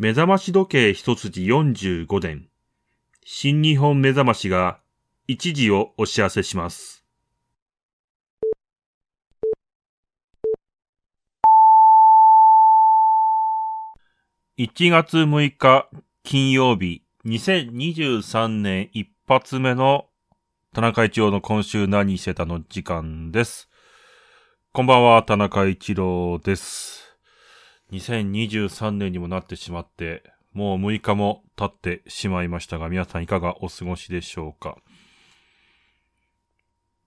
目覚まし時計一筋45年。新日本目覚ましが一時をお知らせします。1月6日金曜日、2023年一発目の田中一郎の今週何してたの時間です。こんばんは、田中一郎です。2023年にもなってしまって、もう6日も経ってしまいましたが、皆さんいかがお過ごしでしょうか？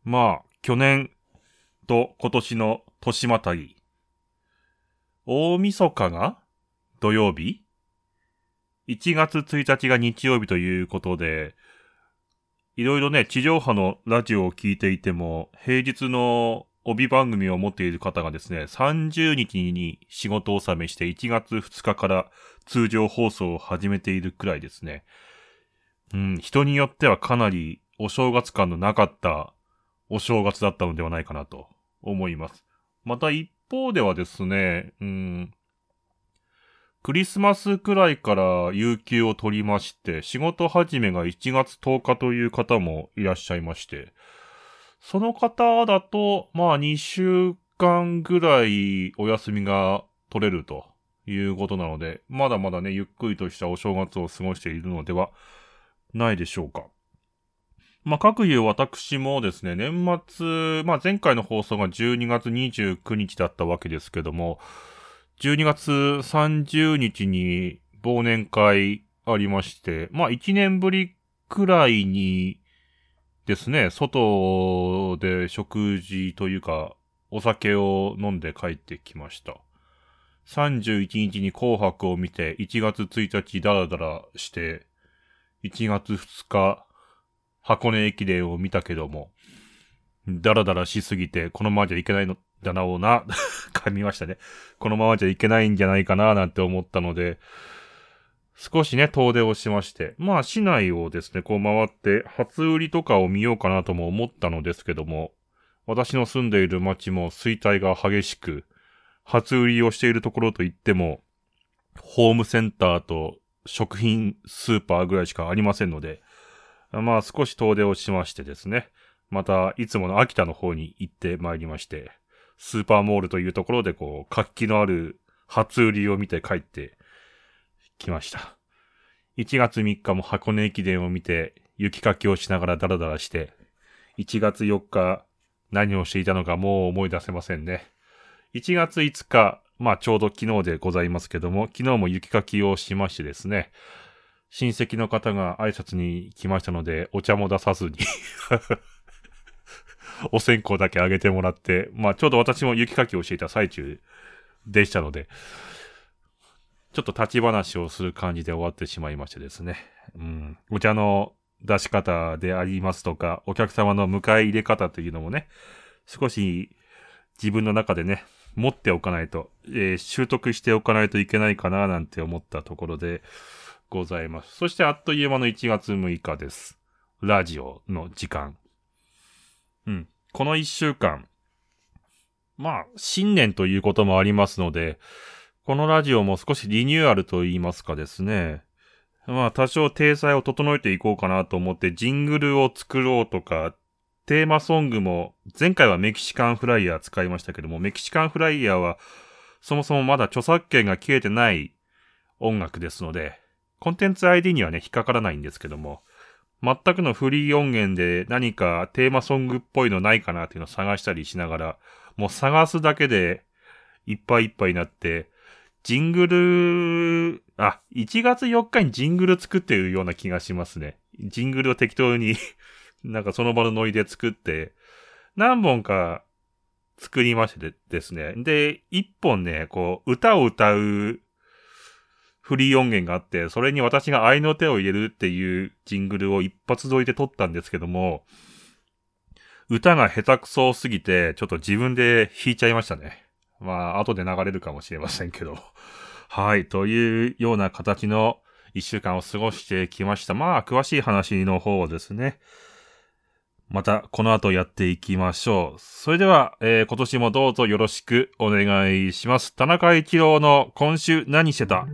まあ、去年と今年の年またぎ。大晦日が土曜日 ?1 月1日が日曜日ということで、いろいろね、地上波のラジオを聞いていても、平日の帯番組を持っている方がですね、30日に仕事を納めして1月2日から通常放送を始めているくらいですね。うん、人によってはかなりお正月感のなかったお正月だったのではないかなと思います。また一方ではですね、うん、クリスマスくらいから有給を取りまして、仕事始めが1月10日という方もいらっしゃいまして、その方だと、まあ2週間ぐらいお休みが取れるということなので、まだまだね、ゆっくりとしたお正月を過ごしているのではないでしょうか。まあ、各いう私もですね、年末、まあ前回の放送が12月29日だったわけですけども、12月30日に忘年会ありまして、まあ1年ぶりくらいにですね、外で食事というか、お酒を飲んで帰ってきました。31日に紅白を見て、1月1日ダラダラして、1月2日、箱根駅伝を見たけども、ダラダラしすぎて、このままじゃいけないのだなおな、噛みましたね。このままじゃいけないんじゃないかな、なんて思ったので、少しね、遠出をしまして、まあ市内をですね、こう回って、初売りとかを見ようかなとも思ったのですけども、私の住んでいる町も衰退が激しく、初売りをしているところといっても、ホームセンターと食品スーパーぐらいしかありませんので、まあ少し遠出をしましてですね、またいつもの秋田の方に行ってまいりまして、スーパーモールというところでこう、活気のある初売りを見て帰ってきました。1月3日も箱根駅伝を見て、雪かきをしながらダラダラして、1月4日何をしていたのかもう思い出せませんね。1月5日、まあちょうど昨日でございますけども、昨日も雪かきをしましてですね、親戚の方が挨拶に来ましたので、お茶も出さずに お線香だけあげてもらって、まあちょうど私も雪かきをしていた最中でしたので、ちょっと立ち話をする感じで終わってしまいましてですね。うん。お茶の出し方でありますとか、お客様の迎え入れ方というのもね、少し自分の中でね、持っておかないと、えー習得しておかないといけないかななんて思ったところでございます。そしてあっという間の1月6日です。ラジオの時間。うん。この1週間、まあ、新年ということもありますので、このラジオも少しリニューアルと言いますかですね。まあ多少体裁を整えていこうかなと思ってジングルを作ろうとか、テーマソングも前回はメキシカンフライヤー使いましたけども、メキシカンフライヤーはそもそもまだ著作権が切れてない音楽ですので、コンテンツ ID にはね、引っかからないんですけども、全くのフリー音源で何かテーマソングっぽいのないかなっていうのを探したりしながら、もう探すだけでいっぱいいっぱいになって、ジングル、あ、1月4日にジングル作ってるような気がしますね。ジングルを適当に、なんかその場のノリで作って、何本か作りましてですね。で、1本ね、こう、歌を歌うフリー音源があって、それに私が愛の手を入れるっていうジングルを一発撮りで撮ったんですけども、歌が下手くそすぎて、ちょっと自分で弾いちゃいましたね。まあ、後で流れるかもしれませんけど。はい。というような形の一週間を過ごしてきました。まあ、詳しい話の方をですね。また、この後やっていきましょう。それでは、えー今年もどうぞよろしくお願いします。田中一郎の今週何してた？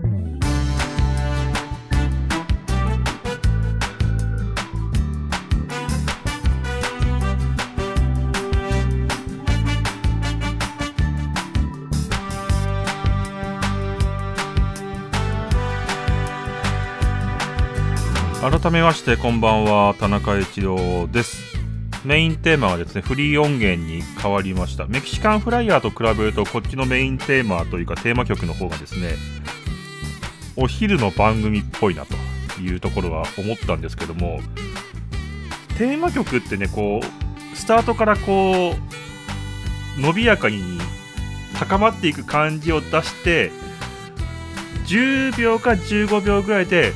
改めましてこんばんは田中一郎です。メインテーマはですねフリー音源に変わりました。メキシカンフライヤーと比べるとこっちのメインテーマというかテーマ曲の方がですねお昼の番組っぽいなというところは思ったんですけどもテーマ曲ってねこうスタートからこう伸びやかに高まっていく感じを出して10秒か15秒ぐらいで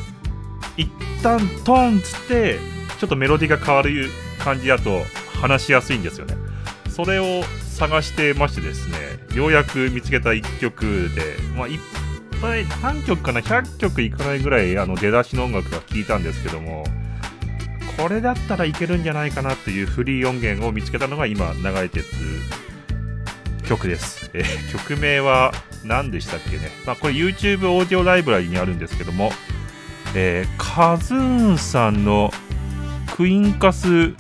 旦トンっつってちょっとメロディーが変わる感じだと話しやすいんですよね。それを探してましてですねようやく見つけた1曲で、まあ、いっぱい何曲かな100曲いかないぐらいあの出だしの音楽が聴いたんですけどもこれだったらいけるんじゃないかなっていうフリー音源を見つけたのが今流れてる曲です、え、曲名は何でしたっけね、まあ、これ YouTube オーディオライブラリにあるんですけども、えー、カズーンさんのクインカス・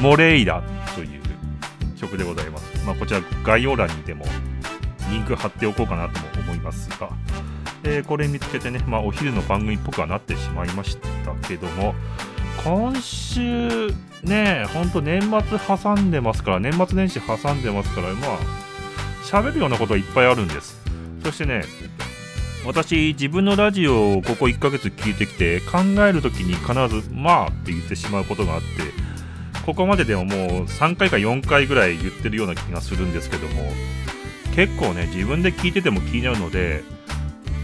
モレイラという曲でございます。まあ、こちら概要欄にでもリンク貼っておこうかなとも思いますが、えー、これ見つけてね、まあ、お昼の番組っぽくはなってしまいましたけども、今週ね、ほんと年末挟んでますから、年末年始挟んでますから、まあ、喋るようなことはいっぱいあるんです。そしてね、私、自分のラジオをここ1ヶ月聞いてきて、考えるときに必ず、まあって言ってしまうことがあって、ここまででももう3回か4回ぐらい言ってるような気がするんですけども、結構ね、自分で聞いてても気になるので、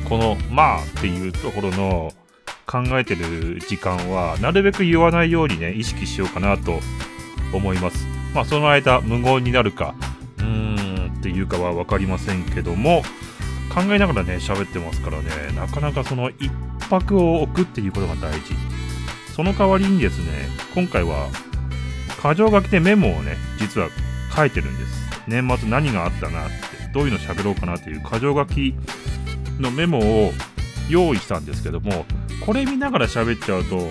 この、まあっていうところの考えてる時間は、なるべく言わないようにね、意識しようかなと思います。まあ、その間、無言になるか、うーんっていうかは分かりませんけども、考えながらね、喋ってますからね、なかなかその一泊を置くっていうことが大事。その代わりにですね、今回は、箇条書きでメモをね、実は書いてるんです。年末何があったなって、どういうの喋ろうかなっていう箇条書きのメモを用意したんですけども、これ見ながら喋っちゃうと、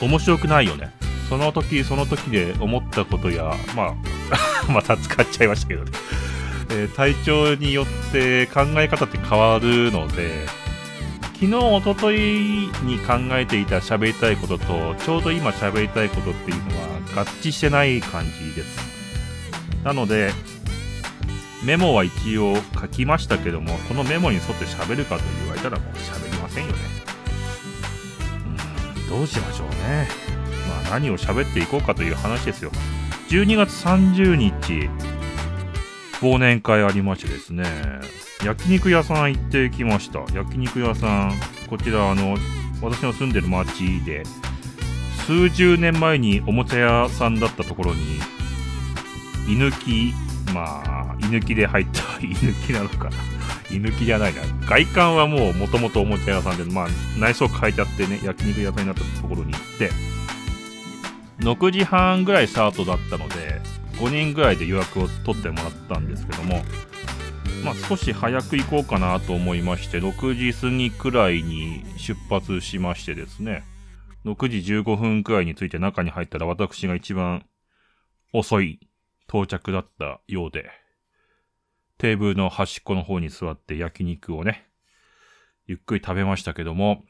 面白くないよね。その時その時で思ったことや、まあ また使っちゃいましたけどねえー、体調によって考え方って変わるので、昨日、おとといに考えていた喋りたいことと、ちょうど今喋りたいことっていうのは合致してない感じです。なので、メモは一応書きましたけども、このメモに沿って喋るかと言われたらもう喋りませんよね。うん、どうしましょうね。まあ何を喋っていこうかという話ですよ。12月30日、忘年会ありましてですね、焼肉屋さん行ってきました。焼肉屋さん、こちら、あの、私の住んでる町で、数十年前におもちゃ屋さんだったところに、居抜き、まあ、居抜きで入った、居抜きなのかな。居抜きじゃないな。外観はもう元々おもちゃ屋さんで、まあ、内装変えちゃってね、焼肉屋さんになったところに行って、6時半ぐらいスタートだったので、5人ぐらいで予約を取ってもらったんですけども、まあ、少し早く行こうかなと思いまして、6時過ぎくらいに出発しましてですね、6時15分くらいについて中に入ったら私が一番遅い到着だったようで、テーブルの端っこの方に座って焼肉をね、ゆっくり食べましたけども、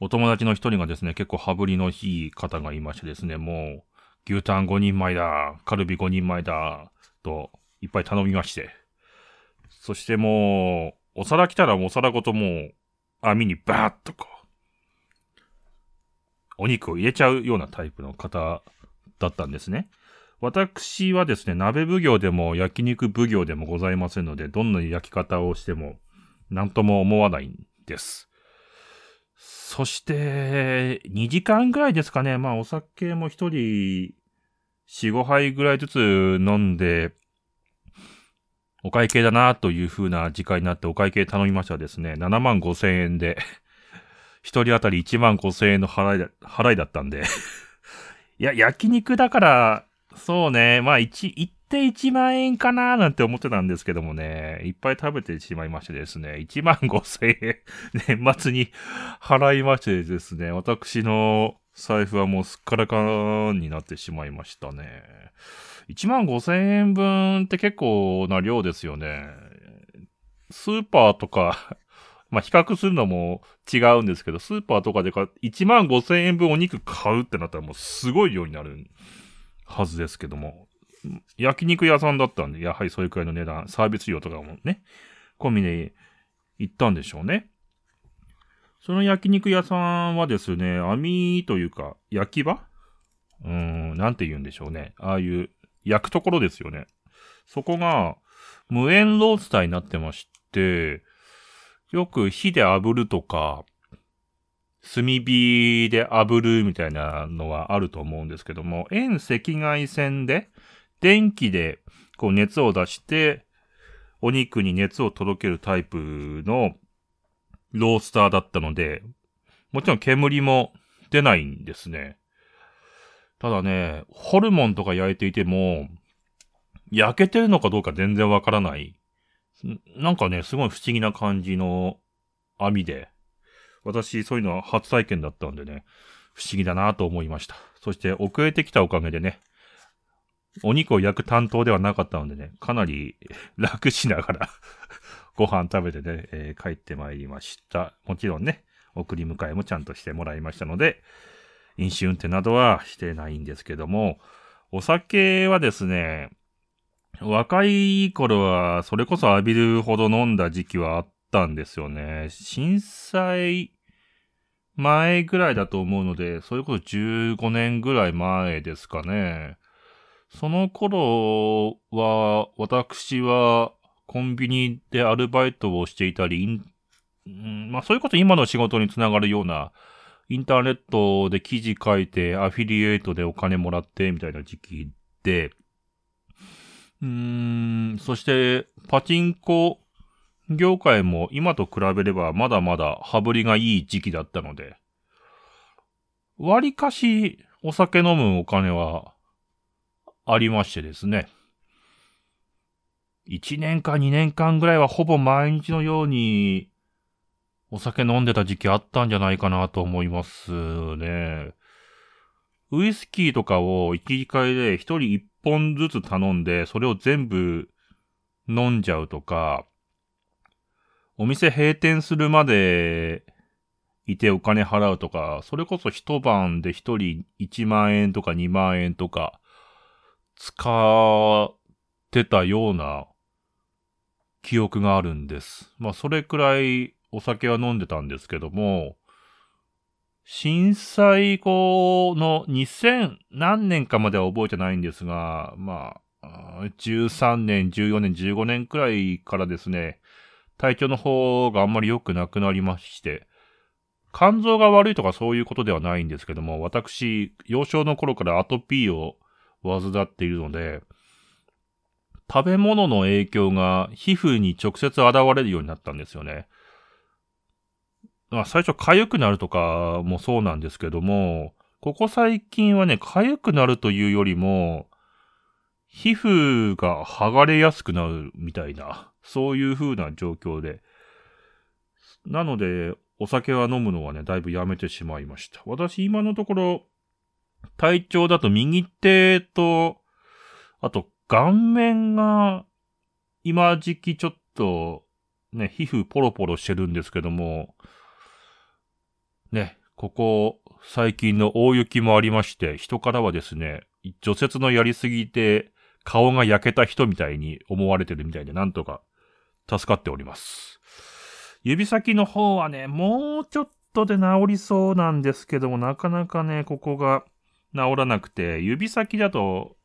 お友達の一人がですね、結構羽振りのいい方がいましてですね、もう、牛タン5人前だ、カルビ5人前だ、と、いっぱい頼みまして。そしてもう、お皿来たらお皿ごともう、網にバーッとこう、お肉を入れちゃうようなタイプの方だったんですね。私はですね、鍋奉行でも焼肉奉行でもございませんので、どんな焼き方をしても、なんとも思わないんです。そして、2時間ぐらいですかね。まあ、お酒も一人、4、5杯ぐらいずつ飲んで、お会計だなという風な時間になってお会計頼みましたですね。7万5千円で、一人当たり1万5千円の払いだ、払いだったんでいや、焼肉だから、そうね、まあ1、1.1万円かななんて思ってたんですけどもね、いっぱい食べてしまいましてですね、1万5千円、年末に払いましてですね、私の財布はもうすっからかんになってしまいましたね。1万5千円分って結構な量ですよね。スーパーとか まあ、比較するのも違うんですけど、スーパーとかで買1万5千円分お肉買うってなったらもうすごい量になるはずですけども、焼肉屋さんだったんで、やはりそれくらいの値段、サービス料とかもね、込みで行ったんでしょうね。その焼肉屋さんはですね、網というか、焼き場？うーん、なんて言うんでしょうね。ああいう焼くところですよね。そこが無煙ロースターになってまして、よく火で炙るとか、炭火で炙るみたいなのはあると思うんですけども、遠赤外線で電気でこう熱を出してお肉に熱を届けるタイプのロースターだったので、もちろん煙も出ないんですね。ただね、ホルモンとか焼いていても、焼けてるのかどうか全然わからない。なんかね、すごい不思議な感じの網で、私そういうのは初体験だったんでね、不思議だなと思いました。そして遅れてきたおかげでね、お肉を焼く担当ではなかったのでね、かなり 楽しながら ご飯食べてね、えー、帰ってまいりました。もちろんね、送り迎えもちゃんとしてもらいましたので、飲酒運転などはしてないんですけども、お酒はですね、若い頃はそれこそ浴びるほど飲んだ時期はあったんですよね。震災前ぐらいだと思うので、それこそ15年ぐらい前ですかね。その頃は、私はコンビニでアルバイトをしていたり、ん、まあそういうこと今の仕事につながるような、インターネットで記事書いて、アフィリエイトでお金もらって、みたいな時期で、うーん、そして、パチンコ業界も今と比べればまだまだ羽振りがいい時期だったので、割かしお酒飲むお金はありましてですね。1年か2年間ぐらいはほぼ毎日のようにお酒飲んでた時期あったんじゃないかなと思いますね。ウイスキーとかを一時会で一人一本ずつ頼んで、それを全部飲んじゃうとか、お店閉店するまでいてお金払うとか、それこそ一晩で一人1万円とか2万円とか、使ってたような記憶があるんです。まあ、それくらいお酒は飲んでたんですけども、震災後の2000何年かまでは覚えてないんですが、まあ、13年、14年、15年くらいからですね、体調の方があんまり良くなくなりまして、肝臓が悪いとかそういうことではないんですけども、私、幼少の頃からアトピーを患っているので、食べ物の影響が皮膚に直接現れるようになったんですよね。まあ、最初痒くなるとかもそうなんですけども、ここ最近はね、痒くなるというよりも、皮膚が剥がれやすくなるみたいな、そういう風な状況で。なので、お酒は飲むのはね、だいぶやめてしまいました。私、今のところ、体調だと右手と、あと顔面が今時期ちょっとね、皮膚ポロポロしてるんですけども、ね、ここ最近の大雪もありまして、人からはですね、除雪のやりすぎて顔が焼けた人みたいに思われてるみたいで、なんとか助かっております。指先の方はね、もうちょっとで治りそうなんですけども、なかなかね、ここが治らなくて、指先だと、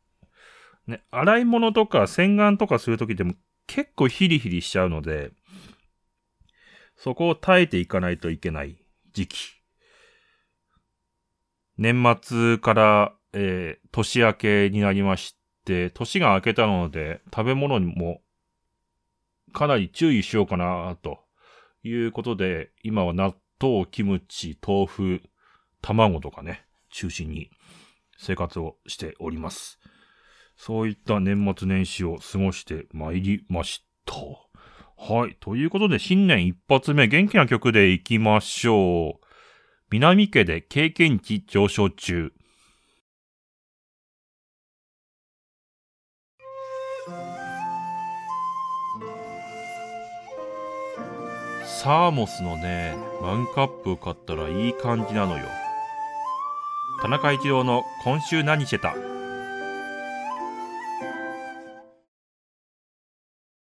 ね、洗い物とか洗顔とかするときでも結構ヒリヒリしちゃうので、そこを耐えていかないといけない時期。年末から、えー、年明けになりまして、年が明けたので食べ物にもかなり注意しようかなということで、今は納豆、キムチ、豆腐、卵とかね、中心に生活をしております。そういった年末年始を過ごしてまいりました。はい。ということで、新年一発目、元気な曲でいきましょう。南家で経験値上昇中。サーモスのね、マグカップ買ったらいい感じなのよ。田中一郎の今週何してた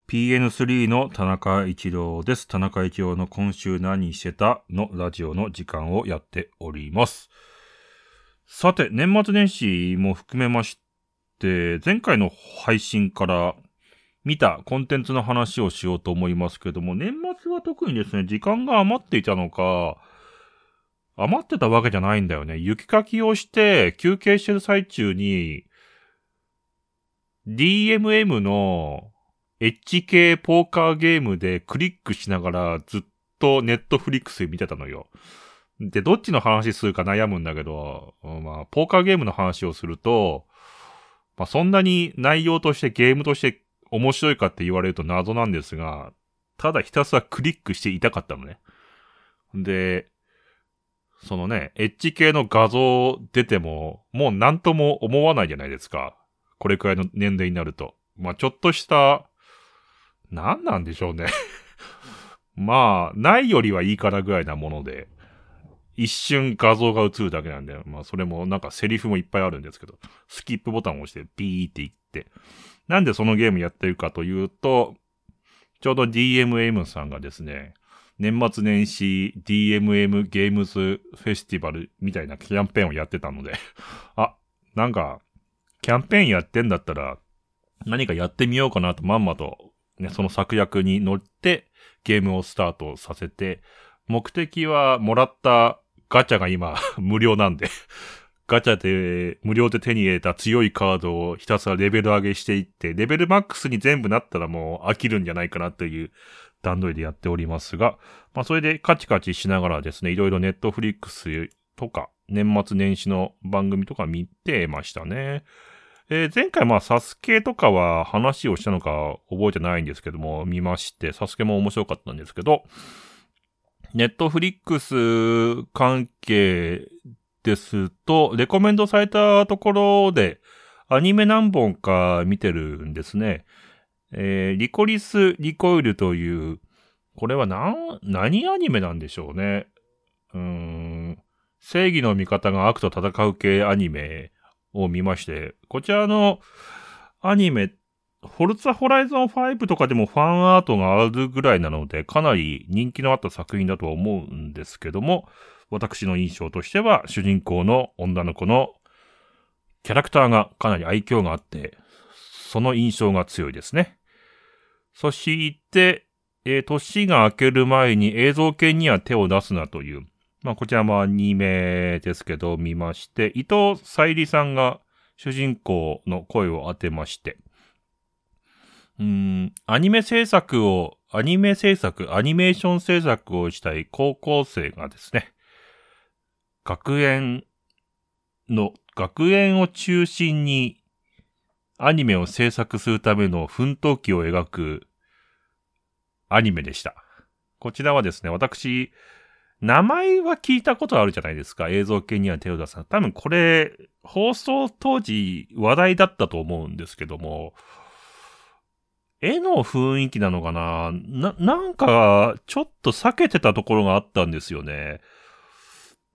?PN3 の田中一郎です。田中一郎の今週何してた？のラジオの時間をやっております。さて、年末年始も含めまして、前回の配信から見たコンテンツの話をしようと思いますけども、年は特にですね、時間が余っていたのか、余ってたわけじゃないんだよね。雪かきをして休憩してる最中に、DMM のエッジ系ポーカーゲームでクリックしながらずっとネットフリックス見てたのよ。で、どっちの話するか悩むんだけど、まあ、ポーカーゲームの話をすると、まあ、そんなに内容としてゲームとして面白いかって言われると謎なんですが、ただひたすらクリックしていたかったのね。で、そのね、エッジ系の画像出ても、もう何とも思わないじゃないですか。これくらいの年齢になると。まあちょっとした、何なんでしょうね まあ、ないよりはいいからぐらいなもので、一瞬画像が映るだけなんで、まあそれもなんかセリフもいっぱいあるんですけど、スキップボタンを押してビーって言って、なんでそのゲームやってるかというと、ちょうど DMM さんがですね、年末年始 DMM ゲームズフェスティバルみたいなキャンペーンをやってたのであ、なんか、キャンペーンやってんだったら、何かやってみようかなとまんまと、ね、その策略に乗ってゲームをスタートさせて、目的はもらったガチャが今 無料なんでガチャで無料で手に入れた強いカードをひたすらレベル上げしていって、レベルマックスに全部なったらもう飽きるんじゃないかなという段取りでやっておりますが、まあそれでカチカチしながらですね、いろいろネットフリックスとか、年末年始の番組とか見てましたね。えー、前回まあサスケとかは話をしたのか覚えてないんですけども、見まして、サスケも面白かったんですけど、ネットフリックス関係ですと、レコメンドされたところで、アニメ何本か見てるんですね。えー、リコリス・リコイルという、これは何、何アニメなんでしょうね。うーん、正義の味方が悪と戦う系アニメを見まして、こちらのアニメ、フォルツァホライゾン5とかでもファンアートがあるぐらいなので、かなり人気のあった作品だとは思うんですけども、私の印象としては、主人公の女の子のキャラクターがかなり愛嬌があって、その印象が強いですね。そして、えー、年が明ける前に映像系には手を出すなという、まあ、こちらもアニメですけど、見まして、伊藤沙莉さんが主人公の声を当てまして、うん、アニメ制作を、アニメ制作、アニメーション制作をしたい高校生がですね、学園の、学園を中心にアニメを制作するための奮闘記を描くアニメでした。こちらはですね、私、名前は聞いたことあるじゃないですか。映像系には手を出さ多分これ、放送当時話題だったと思うんですけども、絵の雰囲気なのかな？な、なんか、ちょっと避けてたところがあったんですよね。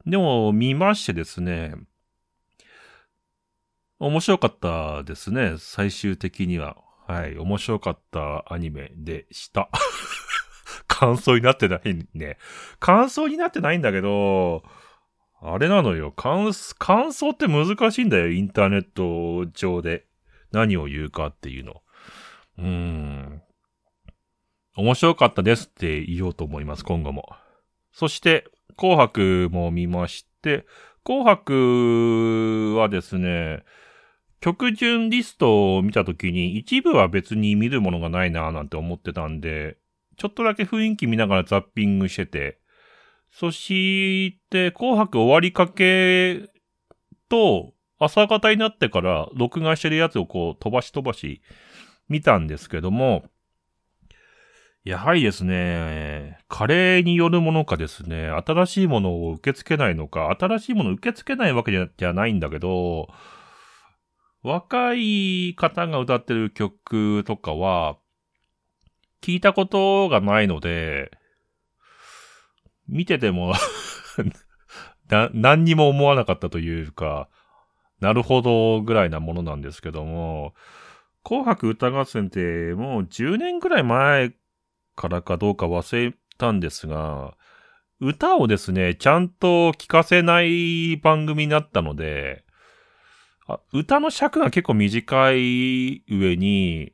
でも、見ましてですね、面白かったですね、最終的には。はい、面白かったアニメでした。感想になってないね。感想になってないんだけど、あれなのよ。感、感想って難しいんだよ。インターネット上で。何を言うかっていうの。うーん。面白かったですって言おうと思います、今後も。そして、紅白も見まして、紅白はですね、曲順リストを見たときに一部は別に見るものがないなぁなんて思ってたんで、ちょっとだけ雰囲気見ながらザッピングしてて、そして、紅白終わりかけと、朝方になってから録画してるやつをこう飛ばし飛ばし見たんですけども、やはりですね、加齢によるものかですね、新しいものを受け付けないのか、新しいものを受け付けないわけじゃないんだけど、若い方が歌ってる曲とかは、聞いたことがないので、見てても な、何にも思わなかったというか、なるほどぐらいなものなんですけども、紅白歌合戦ってもう10年ぐらい前からかどうか忘れたんですが、歌をですね、ちゃんと聴かせない番組になったので、あ歌の尺が結構短い上に、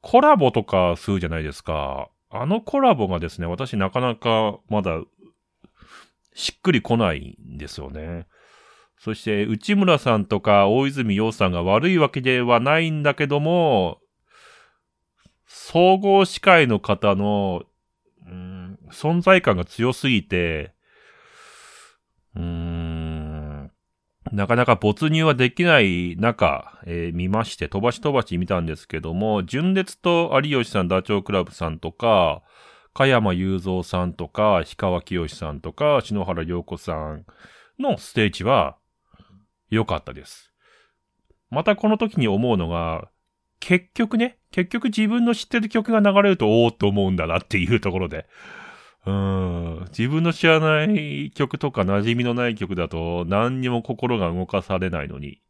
コラボとかするじゃないですか。あのコラボがですね、私なかなかまだしっくりこないんですよね。そして、内村さんとか大泉洋さんが悪いわけではないんだけども、総合司会の方の、うん、存在感が強すぎて、うーん、なかなか没入はできない中、えー、見まして、飛ばし飛ばし見たんですけども、純烈と有吉さん、ダチョウ倶楽部さんとか、加山雄三さんとか、氷川きよしさんとか、篠原涼子さんのステージは良かったです。またこの時に思うのが、結局ね、結局自分の知ってる曲が流れるとおーっと思うんだなっていうところで。うん。自分の知らない曲とか馴染みのない曲だと何にも心が動かされないのに、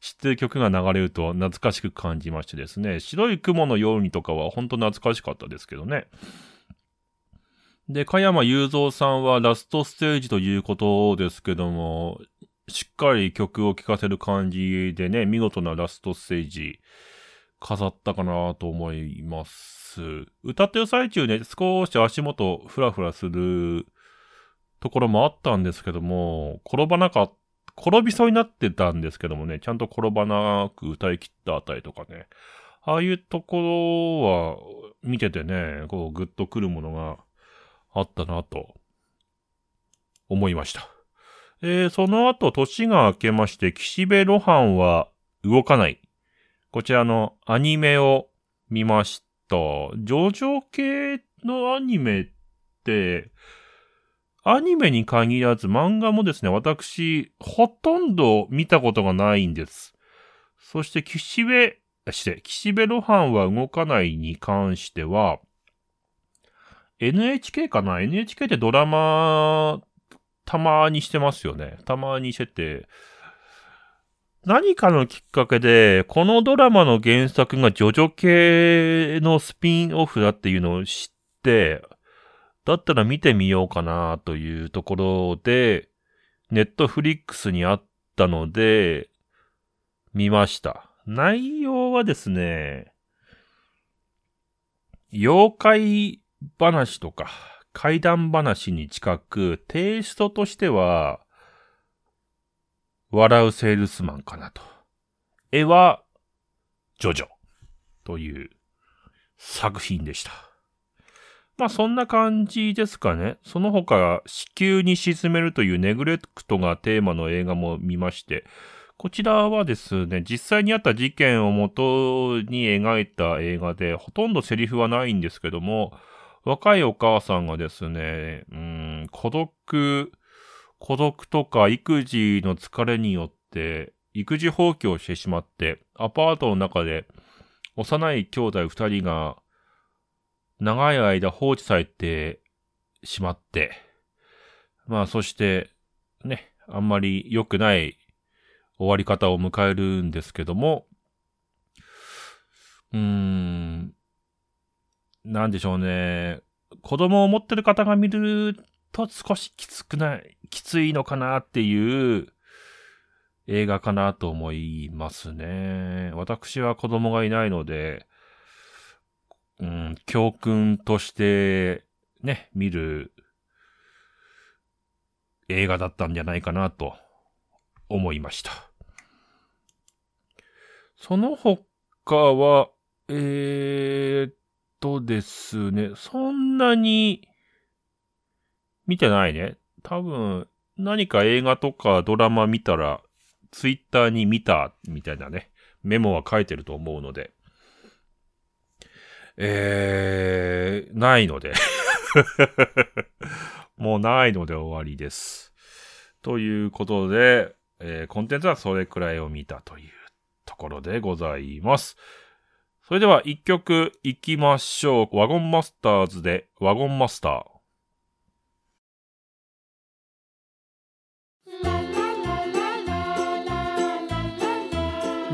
知ってる曲が流れると懐かしく感じましてですね。白い雲のようにとかは本当懐かしかったですけどね。で、加山雄三さんはラストステージということですけども、しっかり曲を聴かせる感じでね、見事なラストステージ飾ったかなと思います。歌ってる最中ね、少し足元ふらふらするところもあったんですけども、転ばなかった、転びそうになってたんですけどもね、ちゃんと転ばなく歌い切ったあたりとかね、ああいうところは見ててね、こうグッとくるものがあったなと思いました。えー、その後年が明けまして、岸辺露伴は動かないこちらのアニメを見ました。ジョジョ系のアニメって、アニメに限らず漫画もですね、私、ほとんど見たことがないんです。そして、岸辺、して、岸辺露伴は動かないに関しては、NHK かな ?NHK ってドラマ、たまにしてますよね。たまにしてて、何かのきっかけで、このドラマの原作がジョジョ系のスピンオフだっていうのを知って、だったら見てみようかなというところで、ネットフリックスにあったので、見ました。内容はですね、妖怪話とか怪談話に近く、テイストとしては、笑うセールスマンかなと。絵は、ジョジョという作品でした。まあそんな感じですかね。その他、子宮に沈めるというネグレクトがテーマの映画も見まして、こちらはですね、実際にあった事件をもとに描いた映画で、ほとんどセリフはないんですけども、若いお母さんがですね、うん、孤独孤独とか育児の疲れによって育児放棄をしてしまって、アパートの中で幼い兄弟二人が長い間放置されてしまって、まあそしてね、あんまり良くない終わり方を迎えるんですけども、うーん、なんでしょうね。子供を持ってる方が見ると少しきつくない、きついのかなっていう映画かなと思いますね。私は子供がいないので、うん、教訓としてね、見る映画だったんじゃないかなと思いました。その他は、えー、っとですね、そんなに見てないね。多分、何か映画とかドラマ見たら、ツイッターに見た、みたいなね、メモは書いてると思うので。えー、ないので もうないので終わりです。ということで、えー、コンテンツはそれくらいを見たというところでございます。それでは一曲いきましょう。ワゴンマスターズでワゴンマスター。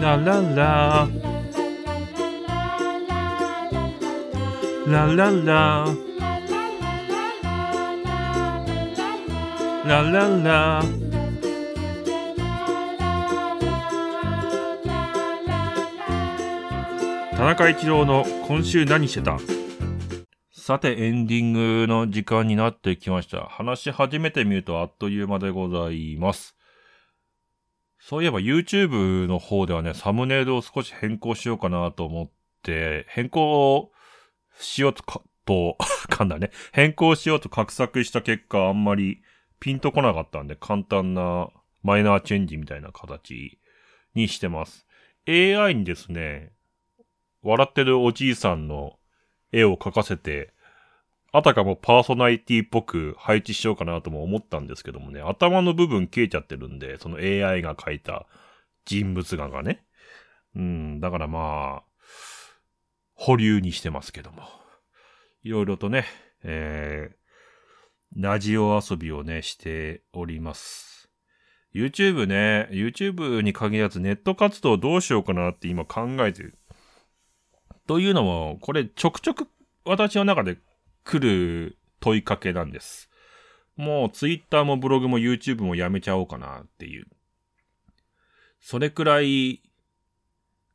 ラララララララララ田中一郎の今週何してた？さてエンディングの時間になってきました。話し始めてみるとあっという間でございます。そういえば YouTube の方ではね、サムネイルを少し変更しようかなと思って、変更しようとか、と、噛んだね。変更しようと画策した結果、あんまりピンとこなかったんで、簡単なマイナーチェンジみたいな形にしてます。AI にですね、笑ってるおじいさんの絵を描かせて、あたかもパーソナリティっぽく配置しようかなとも思ったんですけどもね、頭の部分消えちゃってるんで、その AI が描いた人物画がね。うん、だからまあ、保留にしてますけども。いろいろとね、えー、ラジオ遊びをね、しております。YouTube ね、YouTube に限らずネット活動どうしようかなって今考えてる。というのも、これちょくちょく私の中で来る問いかけなんです。もう Twitter もブログも YouTube もやめちゃおうかなっていう。それくらい、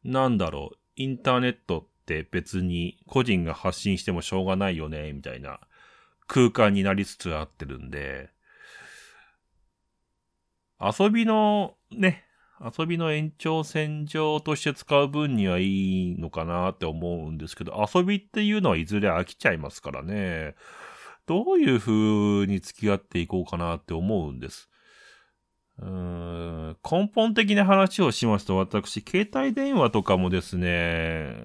なんだろう、インターネットって別に個人が発信してもしょうがないよね、みたいな空間になりつつあってるんで、遊びのね、遊びの延長線上として使う分にはいいのかなって思うんですけど、遊びっていうのはいずれ飽きちゃいますからね。どういう風に付き合っていこうかなって思うんです。うーん根本的な話をしますと、私、携帯電話とかもですね、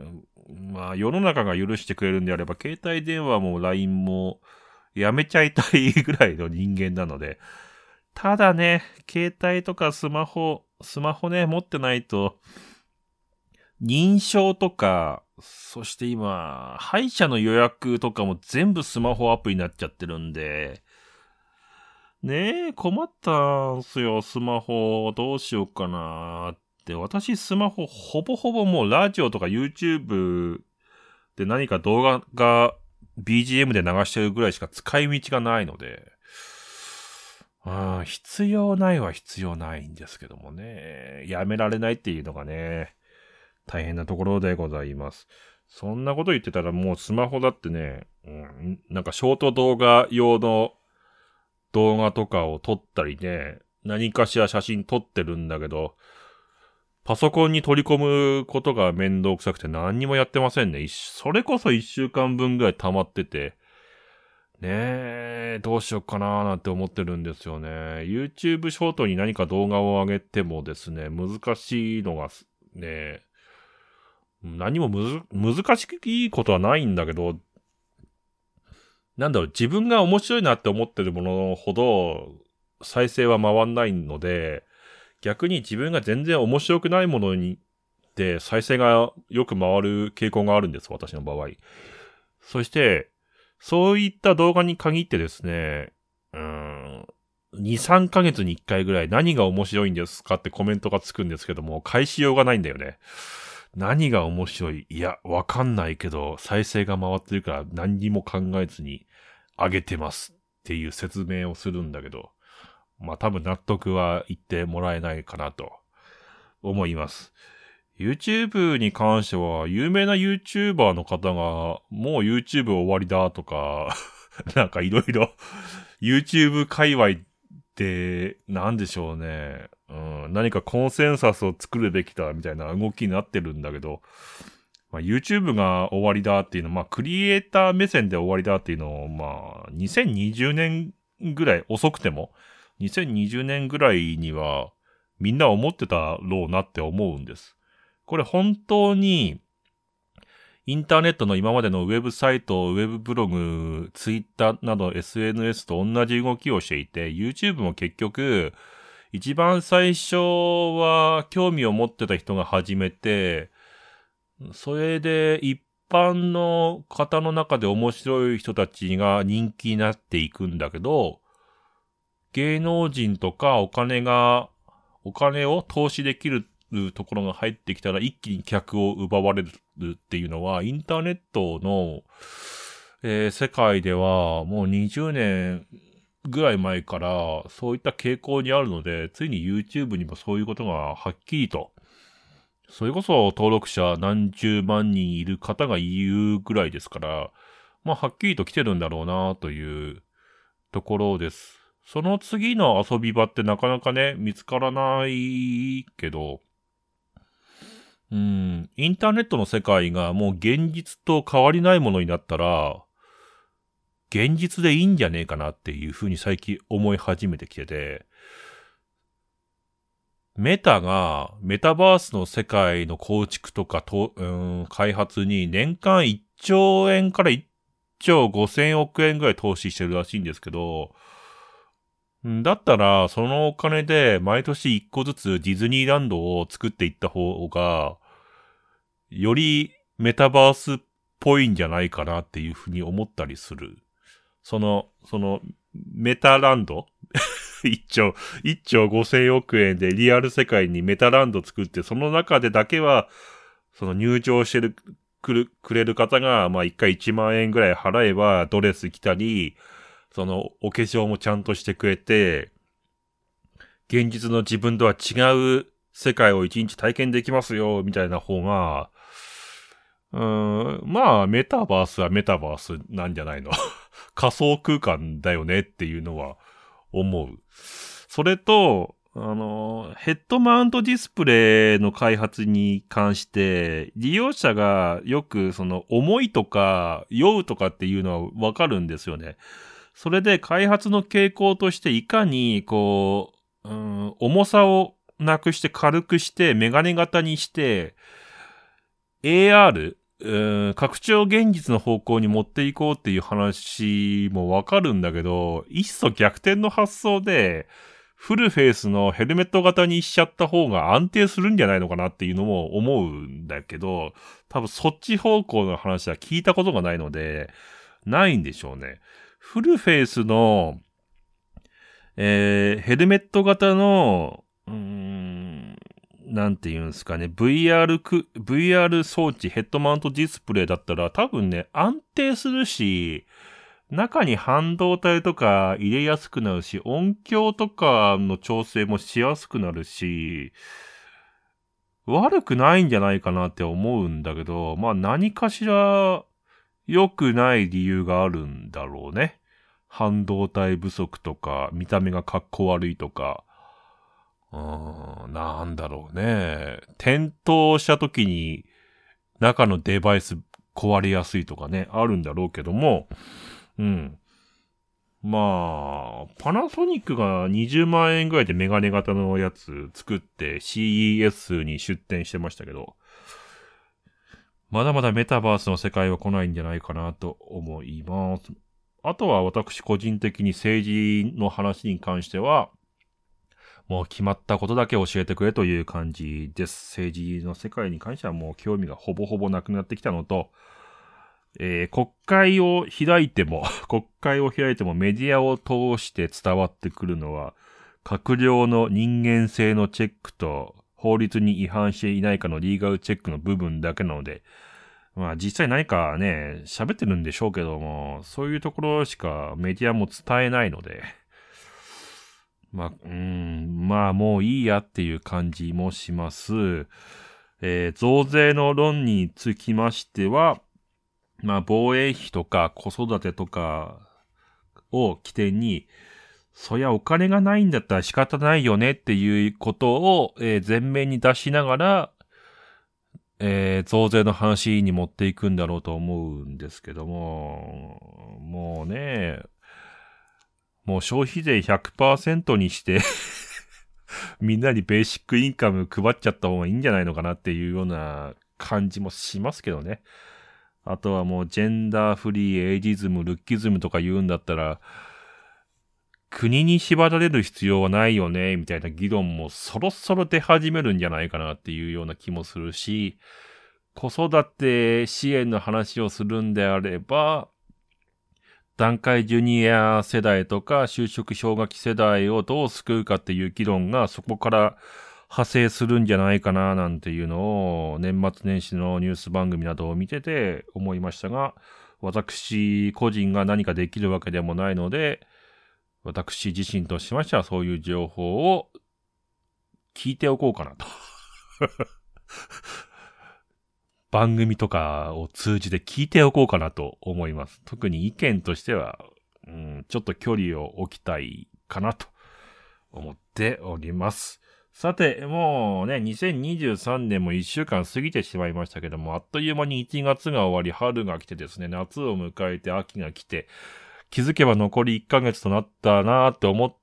まあ世の中が許してくれるんであれば、携帯電話も LINE もやめちゃいたいぐらいの人間なので、ただね、携帯とかスマホ、スマホね、持ってないと、認証とか、そして今、歯医者の予約とかも全部スマホアプリになっちゃってるんで、ねえ、困ったんすよ、スマホ。どうしようかなって。私、スマホ、ほぼほぼもうラジオとか YouTube で何か動画が BGM で流してるぐらいしか使い道がないので、あ必要ないは必要ないんですけどもね。やめられないっていうのがね、大変なところでございます。そんなこと言ってたらもうスマホだってね、うん、なんかショート動画用の動画とかを撮ったりね、何かしら写真撮ってるんだけど、パソコンに取り込むことが面倒くさくて何にもやってませんね。それこそ一週間分ぐらい溜まってて、ねえ、どうしようかなーなんて思ってるんですよね。YouTube ショートに何か動画を上げてもですね、難しいのがね、何もむず、難しいことはないんだけど、なんだろう、自分が面白いなって思ってるものほど再生は回んないので、逆に自分が全然面白くないものに、で再生がよく回る傾向があるんです、私の場合。そして、そういった動画に限ってですね、うん、2、3ヶ月に1回ぐらい何が面白いんですかってコメントがつくんですけども、返しようがないんだよね。何が面白い？いや、わかんないけど、再生が回ってるから何にも考えずに上げてますっていう説明をするんだけど、まあ多分納得は言ってもらえないかなと思います。YouTube に関しては、有名な YouTuber の方が、もう YouTube 終わりだとか、なんかいろいろ YouTube 界隈って、なんでしょうね。うん、何かコンセンサスを作るべきだみたいな動きになってるんだけど、まあ、YouTube が終わりだっていうのは、まあ、クリエイター目線で終わりだっていうのを、まあ、2020年ぐらい、遅くても、2020年ぐらいには、みんな思ってたろうなって思うんです。これ本当に、インターネットの今までのウェブサイト、ウェブブログ、ツイッターなど SNS と同じ動きをしていて、YouTube も結局、一番最初は興味を持ってた人が始めて、それで一般の方の中で面白い人たちが人気になっていくんだけど、芸能人とかお金が、お金を投資できるるところが入ってきたら一気に客を奪われるっていうのは、インターネットの、えー、世界ではもう20年ぐらい前からそういった傾向にあるので、ついに YouTube にもそういうことがはっきりと、それこそ登録者何十万人いる方が言うぐらいですから、まあはっきりと来てるんだろうなというところです。その次の遊び場ってなかなかね、見つからないけど、うん、インターネットの世界がもう現実と変わりないものになったら、現実でいいんじゃねえかなっていうふうに最近思い始めてきてて、メタがメタバースの世界の構築とかと、うん、開発に年間1兆円から1兆5000億円ぐらい投資してるらしいんですけど、だったら、そのお金で毎年1個ずつディズニーランドを作っていった方が、よりメタバースっぽいんじゃないかなっていうふうに思ったりする。その、その、メタランド？一兆、一兆五千億円でリアル世界にメタランド作って、その中でだけは、その入場してる、くる、くれる方が、まあ一回一万円ぐらい払えばドレス着たり、そのお化粧もちゃんとしてくれて、現実の自分とは違う世界を一日体験できますよ、みたいな方が、うん、まあ、メタバースはメタバースなんじゃないの 仮想空間だよねっていうのは思う。それと、あの、ヘッドマウントディスプレイの開発に関して、利用者がよくその重いとか酔うとかっていうのはわかるんですよね。それで開発の傾向としていかにこう、うん、重さをなくして軽くしてメガネ型にして AR、拡張現実の方向に持っていこうっていう話もわかるんだけど、いっそ逆転の発想で、フルフェイスのヘルメット型にしちゃった方が安定するんじゃないのかなっていうのも思うんだけど、多分そっち方向の話は聞いたことがないので、ないんでしょうね。フルフェイスの、えー、ヘルメット型の、うーん、なんて言うんですかね、VR く、VR 装置、ヘッドマウントディスプレイだったら多分ね、安定するし、中に半導体とか入れやすくなるし、音響とかの調整もしやすくなるし、悪くないんじゃないかなって思うんだけど、まあ何かしら良くない理由があるんだろうね。半導体不足とか、見た目がかっこ悪いとか、うーん、なんだろうね。転倒した時に中のデバイス壊れやすいとかね、あるんだろうけども、うん。まあ、パナソニックが20万円ぐらいでメガネ型のやつ作って CES に出展してましたけど、まだまだメタバースの世界は来ないんじゃないかなと思います。あとは私個人的に政治の話に関しては、もう決まったことだけ教えてくれという感じです。政治の世界に関してはもう興味がほぼほぼなくなってきたのと、えー、国会を開いても、国会を開いてもメディアを通して伝わってくるのは、閣僚の人間性のチェックと、法律に違反していないかのリーガルチェックの部分だけなので、まあ実際何かね、喋ってるんでしょうけども、そういうところしかメディアも伝えないので、まあ、うん、まあもういいやっていう感じもします。えー、増税の論につきましては、まあ防衛費とか子育てとかを起点に、そりゃお金がないんだったら仕方ないよねっていうことを、えー、前面に出しながら、えー、増税の話に持っていくんだろうと思うんですけども、もうね、もう消費税100%にして みんなにベーシックインカム配っちゃった方がいいんじゃないのかなっていうような感じもしますけどね。あとはもうジェンダーフリー、エイジズム、ルッキズムとか言うんだったら、国に縛られる必要はないよね、みたいな議論もそろそろ出始めるんじゃないかなっていうような気もするし、子育て支援の話をするんであれば、段階ジュニア世代とか就職氷河期世代をどう救うかっていう議論がそこから派生するんじゃないかななんていうのを年末年始のニュース番組などを見てて思いましたが、私個人が何かできるわけでもないので、私自身としましてはそういう情報を聞いておこうかなと 番組とかを通じて聞いておこうかなと思います。特に意見としては、うん、ちょっと距離を置きたいかなと思っております。さて、もうね、2023年も1週間過ぎてしまいましたけども、あっという間に1月が終わり、春が来てですね、夏を迎えて秋が来て、気づけば残り1ヶ月となったなーって思っ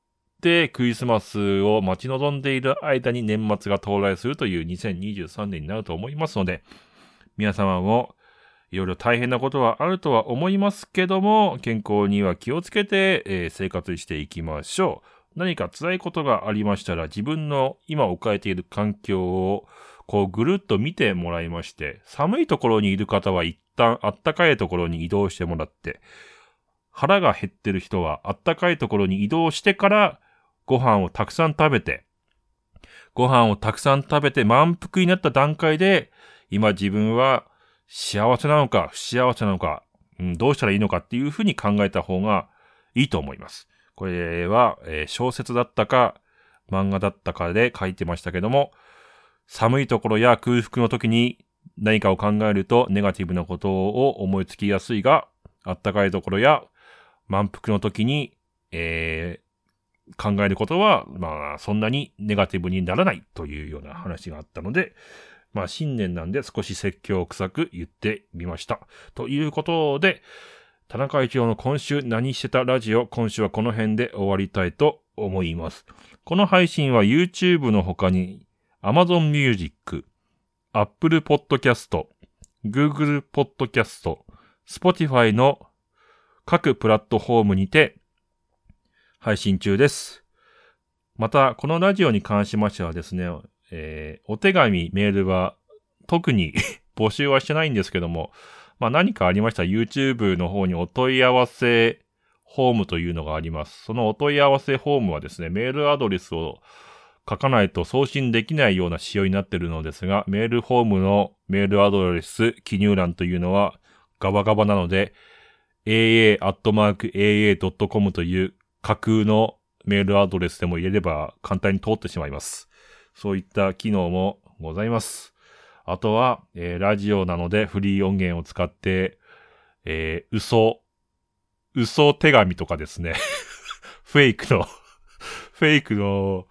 て、クリスマスを待ち望んでいる間に年末が到来するという2023年になると思いますので、皆様もいろいろ大変なことはあるとは思いますけども、健康には気をつけて、えー、生活していきましょう。何か辛いことがありましたら、自分の今置かれている環境を、こうぐるっと見てもらいまして、寒いところにいる方は一旦あったかいところに移動してもらって、腹が減ってる人はあったかいところに移動してからご飯をたくさん食べて、ご飯をたくさん食べて満腹になった段階で、今自分は幸せなのか不幸せなのか、うん、どうしたらいいのかっていうふうに考えた方がいいと思います。これは、えー、小説だったか、漫画だったかで書いてましたけども、寒いところや空腹の時に何かを考えるとネガティブなことを思いつきやすいが、あったかいところや満腹の時に、えー、考えることは、まあ、そんなにネガティブにならないというような話があったので、まあ、新年なんで少し説教臭く言ってみました。ということで、田中一郎の今週何してたラジオ、今週はこの辺で終わりたいと思います。この配信は YouTube の他に Amazon Music、Apple Podcast、Google Podcast、Spotify の各プラットフォームにて配信中です。また、このラジオに関しましてはですね、えー、お手紙、メールは特に 募集はしてないんですけども、まあ何かありましたら YouTube の方にお問い合わせフォームというのがあります。そのお問い合わせフォームはですね、メールアドレスを書かないと送信できないような仕様になっているのですが、メールフォームのメールアドレス、記入欄というのはガバガバなので、aa.aa.com という架空のメールアドレスでも入れれば簡単に通ってしまいます。そういった機能もございます。あとは、えー、ラジオなのでフリー音源を使って、えー、嘘、嘘手紙とかですね。フェイクの フェイクの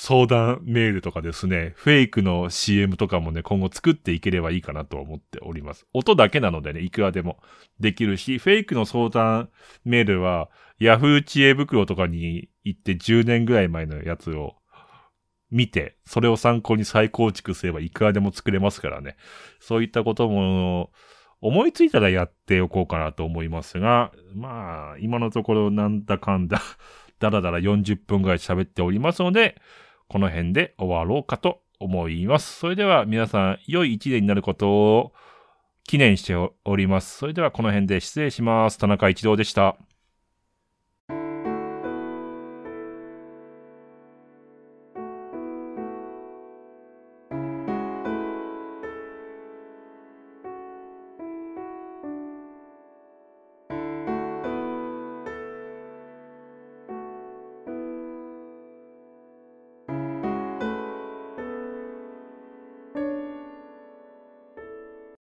相談メールとかですね、フェイクの CM とかもね、今後作っていければいいかなと思っております。音だけなのでね、いくらでもできるし、フェイクの相談メールは、ヤフー知恵袋とかに行って10年ぐらい前のやつを見て、それを参考に再構築すればいくらでも作れますからね。そういったことも、思いついたらやっておこうかなと思いますが、まあ、今のところなんだかんだだらだら40分ぐらい喋っておりますので、この辺で終わろうかと思います。それでは皆さん、良い一年になることを記念しております。それではこの辺で失礼します。田中一郎でした。